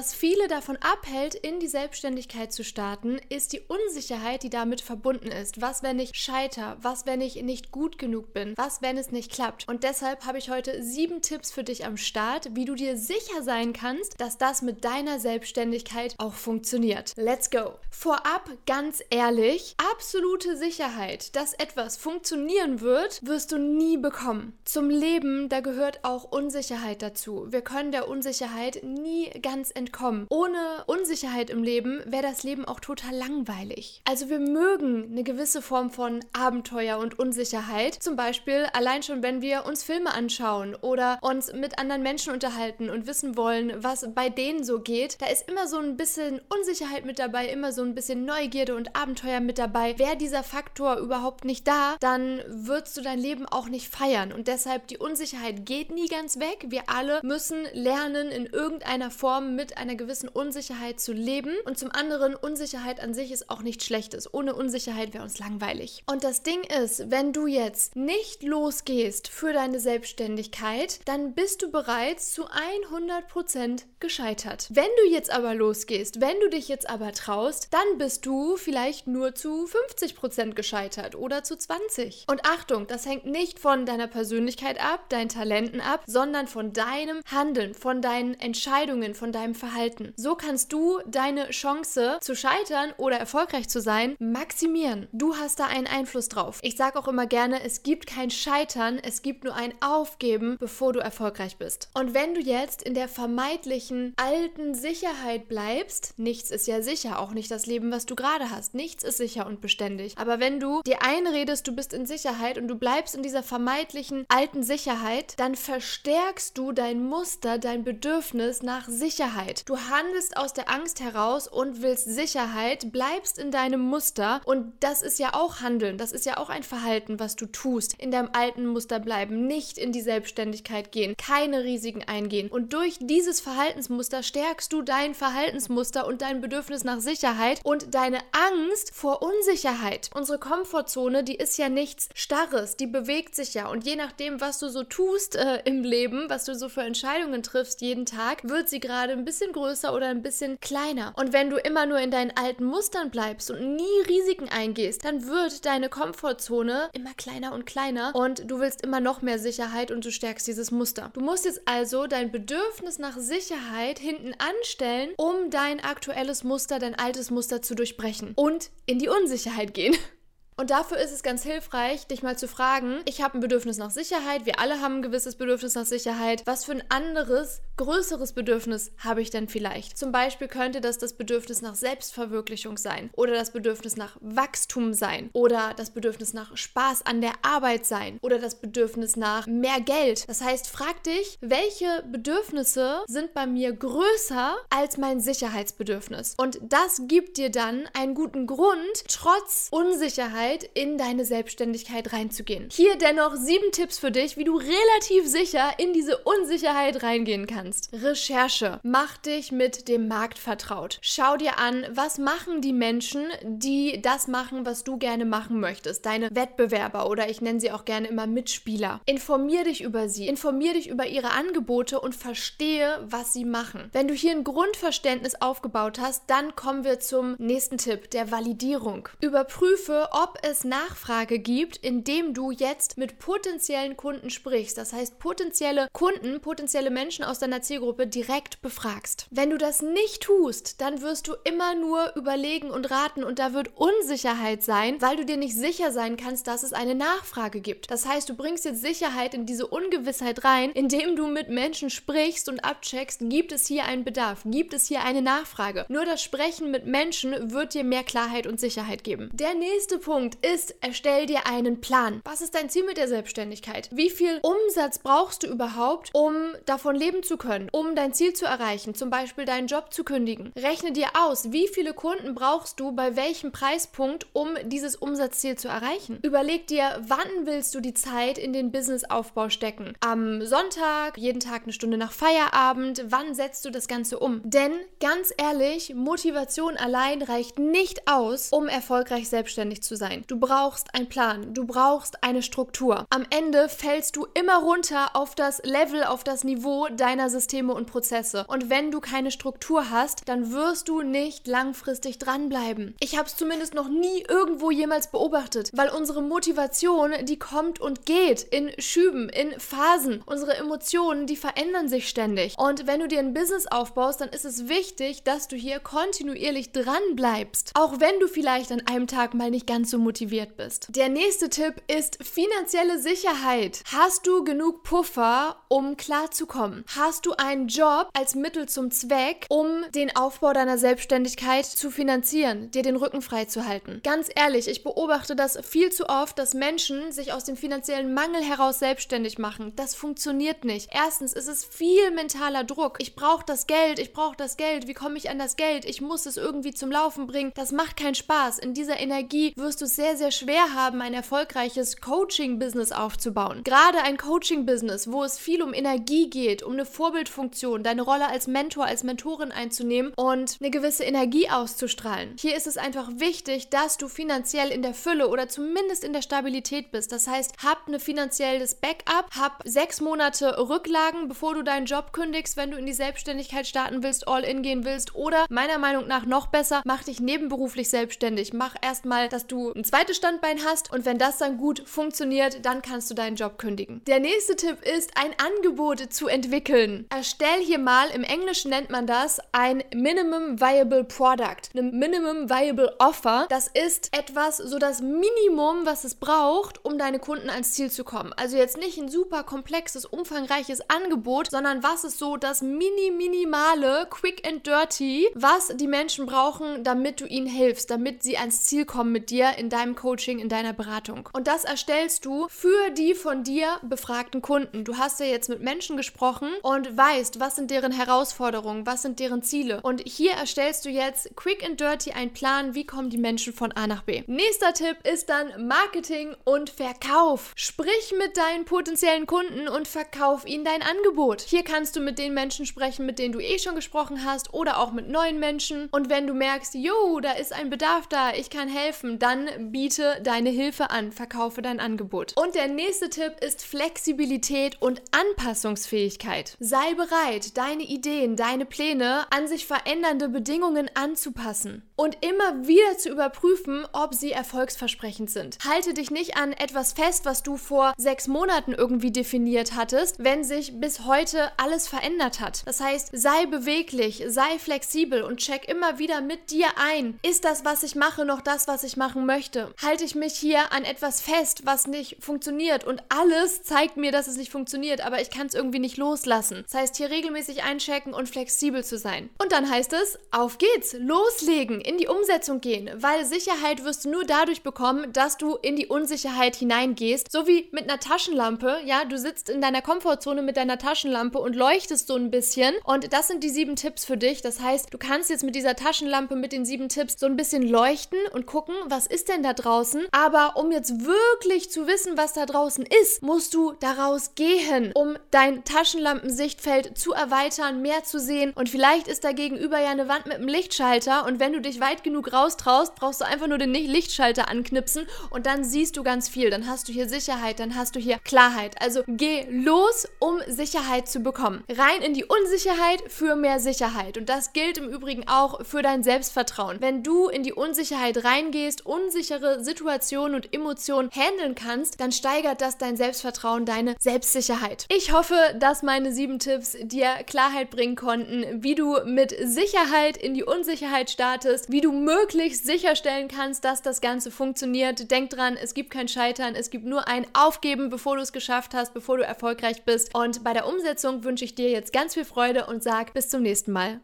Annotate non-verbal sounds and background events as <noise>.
Was viele davon abhält, in die Selbstständigkeit zu starten, ist die Unsicherheit, die damit verbunden ist. Was, wenn ich scheiter? Was, wenn ich nicht gut genug bin? Was, wenn es nicht klappt? Und deshalb habe ich heute sieben Tipps für dich am Start, wie du dir sicher sein kannst, dass das mit deiner Selbstständigkeit auch funktioniert. Let's go! Vorab ganz ehrlich, absolute Sicherheit, dass etwas funktionieren wird, wirst du nie bekommen. Zum Leben, da gehört auch Unsicherheit dazu. Wir können der Unsicherheit nie ganz entkommen. Ohne Unsicherheit im Leben wäre das Leben auch total langweilig. Also wir mögen eine gewisse Form von Abenteuer und Unsicherheit. Zum Beispiel allein schon, wenn wir uns Filme anschauen oder uns mit anderen Menschen unterhalten und wissen wollen, was bei denen so geht. Da ist immer so ein bisschen Unsicherheit mit dabei, immer so ein bisschen Neugierde und Abenteuer mit dabei. Wäre dieser Faktor überhaupt nicht da, dann würdest du dein Leben auch nicht feiern. Und deshalb die Unsicherheit geht nie ganz weg. Wir alle müssen lernen, in irgendeiner Form mit einer gewissen Unsicherheit zu leben. Und zum anderen, Unsicherheit an sich ist auch nichts Schlechtes. Ohne Unsicherheit wäre uns langweilig. Und das Ding ist, wenn du jetzt nicht losgehst für deine Selbstständigkeit, dann bist du bereits zu 100% gescheitert. Wenn du jetzt aber losgehst, wenn du dich jetzt aber traust, dann bist du vielleicht nur zu 50% gescheitert oder zu 20. Und Achtung, das hängt nicht von deiner Persönlichkeit ab, deinen Talenten ab, sondern von deinem Handeln, von deinen Entscheidungen, von deinem Verhalten. So kannst du deine Chance zu scheitern oder erfolgreich zu sein maximieren. Du hast da einen Einfluss drauf. Ich sage auch immer gerne, es gibt kein Scheitern, es gibt nur ein Aufgeben, bevor du erfolgreich bist. Und wenn du jetzt in der vermeintlichen alten Sicherheit bleibst, nichts ist ja sicher, auch nicht das Leben, was du gerade hast. Nichts ist sicher und beständig. Aber wenn du dir einredest, du bist in Sicherheit und du bleibst in dieser vermeintlichen alten Sicherheit, dann verstärkst du dein Muster, dein Bedürfnis nach Sicherheit. Du handelst aus der Angst heraus und willst Sicherheit, bleibst in deinem Muster und das ist ja auch Handeln, das ist ja auch ein Verhalten, was du tust. In deinem alten Muster bleiben, nicht in die Selbstständigkeit gehen, keine Risiken eingehen und durch dieses Verhaltensmuster stärkst du dein Verhaltensmuster und dein Bedürfnis nach Sicherheit und deine Angst vor Unsicherheit. Unsere Komfortzone, die ist ja nichts Starres, die bewegt sich ja und je nachdem, was du so tust äh, im Leben, was du so für Entscheidungen triffst jeden Tag, wird sie gerade ein bisschen größer oder ein bisschen kleiner. Und wenn du immer nur in deinen alten Mustern bleibst und nie Risiken eingehst, dann wird deine Komfortzone immer kleiner und kleiner und du willst immer noch mehr Sicherheit und du stärkst dieses Muster. Du musst jetzt also dein Bedürfnis nach Sicherheit hinten anstellen, um dein aktuelles Muster, dein altes Muster zu durchbrechen und in die Unsicherheit gehen. <laughs> Und dafür ist es ganz hilfreich, dich mal zu fragen, ich habe ein Bedürfnis nach Sicherheit, wir alle haben ein gewisses Bedürfnis nach Sicherheit. Was für ein anderes, größeres Bedürfnis habe ich denn vielleicht? Zum Beispiel könnte das das Bedürfnis nach Selbstverwirklichung sein oder das Bedürfnis nach Wachstum sein oder das Bedürfnis nach Spaß an der Arbeit sein oder das Bedürfnis nach mehr Geld. Das heißt, frag dich, welche Bedürfnisse sind bei mir größer als mein Sicherheitsbedürfnis? Und das gibt dir dann einen guten Grund, trotz Unsicherheit Sicherheit in deine Selbstständigkeit reinzugehen. Hier dennoch sieben Tipps für dich, wie du relativ sicher in diese Unsicherheit reingehen kannst. Recherche. Mach dich mit dem Markt vertraut. Schau dir an, was machen die Menschen, die das machen, was du gerne machen möchtest. Deine Wettbewerber oder ich nenne sie auch gerne immer Mitspieler. Informier dich über sie. Informier dich über ihre Angebote und verstehe, was sie machen. Wenn du hier ein Grundverständnis aufgebaut hast, dann kommen wir zum nächsten Tipp, der Validierung. Überprüfe, ob es Nachfrage gibt, indem du jetzt mit potenziellen Kunden sprichst. Das heißt, potenzielle Kunden, potenzielle Menschen aus deiner Zielgruppe direkt befragst. Wenn du das nicht tust, dann wirst du immer nur überlegen und raten und da wird Unsicherheit sein, weil du dir nicht sicher sein kannst, dass es eine Nachfrage gibt. Das heißt, du bringst jetzt Sicherheit in diese Ungewissheit rein, indem du mit Menschen sprichst und abcheckst, gibt es hier einen Bedarf, gibt es hier eine Nachfrage. Nur das Sprechen mit Menschen wird dir mehr Klarheit und Sicherheit geben. Der nächste Punkt Punkt ist, erstell dir einen Plan. Was ist dein Ziel mit der Selbstständigkeit? Wie viel Umsatz brauchst du überhaupt, um davon leben zu können, um dein Ziel zu erreichen, zum Beispiel deinen Job zu kündigen? Rechne dir aus, wie viele Kunden brauchst du bei welchem Preispunkt, um dieses Umsatzziel zu erreichen. Überleg dir, wann willst du die Zeit in den Businessaufbau stecken? Am Sonntag, jeden Tag eine Stunde nach Feierabend, wann setzt du das Ganze um? Denn ganz ehrlich, Motivation allein reicht nicht aus, um erfolgreich selbstständig zu sein sein. Du brauchst einen Plan, du brauchst eine Struktur. Am Ende fällst du immer runter auf das Level, auf das Niveau deiner Systeme und Prozesse. Und wenn du keine Struktur hast, dann wirst du nicht langfristig dranbleiben. Ich habe es zumindest noch nie irgendwo jemals beobachtet, weil unsere Motivation, die kommt und geht in Schüben, in Phasen. Unsere Emotionen, die verändern sich ständig. Und wenn du dir ein Business aufbaust, dann ist es wichtig, dass du hier kontinuierlich dran bleibst. Auch wenn du vielleicht an einem Tag mal nicht ganz so motiviert bist. Der nächste Tipp ist finanzielle Sicherheit. Hast du genug Puffer, um klarzukommen? Hast du einen Job als Mittel zum Zweck, um den Aufbau deiner Selbstständigkeit zu finanzieren, dir den Rücken frei zu halten? Ganz ehrlich, ich beobachte das viel zu oft, dass Menschen sich aus dem finanziellen Mangel heraus selbstständig machen. Das funktioniert nicht. Erstens ist es viel mentaler Druck. Ich brauche das Geld, ich brauche das Geld. Wie komme ich an das Geld? Ich muss es irgendwie zum Laufen bringen. Das macht keinen Spaß. In dieser Energie wirst du es sehr, sehr schwer haben, ein erfolgreiches Coaching-Business aufzubauen. Gerade ein Coaching-Business, wo es viel um Energie geht, um eine Vorbildfunktion, deine Rolle als Mentor, als Mentorin einzunehmen und eine gewisse Energie auszustrahlen. Hier ist es einfach wichtig, dass du finanziell in der Fülle oder zumindest in der Stabilität bist. Das heißt, hab ein finanzielles Backup, hab sechs Monate Rücklagen, bevor du deinen Job kündigst, wenn du in die Selbstständigkeit starten willst, all in gehen willst oder meiner Meinung nach noch besser, mach dich nebenberuflich selbstständig. Mach erstmal, dass du ein zweites Standbein hast und wenn das dann gut funktioniert, dann kannst du deinen Job kündigen. Der nächste Tipp ist, ein Angebot zu entwickeln. Erstell hier mal, im Englischen nennt man das ein Minimum Viable Product, ein Minimum Viable Offer. Das ist etwas, so das Minimum, was es braucht, um deine Kunden ans Ziel zu kommen. Also jetzt nicht ein super komplexes, umfangreiches Angebot, sondern was ist so das mini minimale, quick and dirty, was die Menschen brauchen, damit du ihnen hilfst, damit sie ans Ziel kommen mit dir in deinem Coaching, in deiner Beratung. Und das erstellst du für die von dir befragten Kunden. Du hast ja jetzt mit Menschen gesprochen und weißt, was sind deren Herausforderungen, was sind deren Ziele. Und hier erstellst du jetzt quick and dirty einen Plan, wie kommen die Menschen von A nach B. Nächster Tipp ist dann Marketing und Verkauf. Sprich mit deinen potenziellen Kunden und verkauf ihnen dein Angebot. Hier kannst du mit den Menschen sprechen, mit denen du eh schon gesprochen hast oder auch mit neuen Menschen. Und wenn du merkst, jo, da ist ein Bedarf da, ich kann helfen, dann biete deine Hilfe an, verkaufe dein Angebot. Und der nächste Tipp ist Flexibilität und Anpassungsfähigkeit. Sei bereit, deine Ideen, deine Pläne an sich verändernde Bedingungen anzupassen und immer wieder zu überprüfen, ob sie erfolgsversprechend sind. Halte dich nicht an etwas fest, was du vor sechs Monaten irgendwie definiert hattest, wenn sich bis heute alles verändert hat. Das heißt, sei beweglich, sei flexibel und check immer wieder mit dir ein. Ist das, was ich mache, noch das, was ich machen möchte? Halte ich mich hier an etwas fest, was nicht funktioniert und alles zeigt mir, dass es nicht funktioniert, aber ich kann es irgendwie nicht loslassen. Das heißt, hier regelmäßig einchecken und flexibel zu sein. Und dann heißt es, auf geht's, loslegen, in die Umsetzung gehen, weil Sicherheit wirst du nur dadurch bekommen, dass du in die Unsicherheit hineingehst, so wie mit einer Taschenlampe, ja, du sitzt in deiner Komfortzone mit deiner Taschenlampe und leuchtest so ein bisschen und das sind die sieben Tipps für dich. Das heißt, du kannst jetzt mit dieser Taschenlampe mit den sieben Tipps so ein bisschen leuchten und gucken, was ist denn da draußen, aber um jetzt wirklich zu wissen, was da draußen ist, musst du daraus gehen, um dein Taschenlampensichtfeld zu erweitern, mehr zu sehen. Und vielleicht ist da gegenüber ja eine Wand mit einem Lichtschalter. Und wenn du dich weit genug raustraust, brauchst du einfach nur den Lichtschalter anknipsen. Und dann siehst du ganz viel, dann hast du hier Sicherheit, dann hast du hier Klarheit. Also geh los, um Sicherheit zu bekommen. Rein in die Unsicherheit für mehr Sicherheit. Und das gilt im Übrigen auch für dein Selbstvertrauen. Wenn du in die Unsicherheit reingehst, unsichere Situationen und Emotionen handeln kannst, dann steigert das dein Selbstvertrauen, deine Selbstsicherheit. Ich hoffe, dass meine sieben Tipps dir Klarheit bringen konnten, wie du mit Sicherheit in die Unsicherheit startest, wie du möglichst sicherstellen kannst, dass das Ganze funktioniert. Denk dran, es gibt kein Scheitern, es gibt nur ein Aufgeben, bevor du es geschafft hast, bevor du erfolgreich bist. Und bei der Umsetzung wünsche ich dir jetzt ganz viel Freude und sag bis zum nächsten Mal.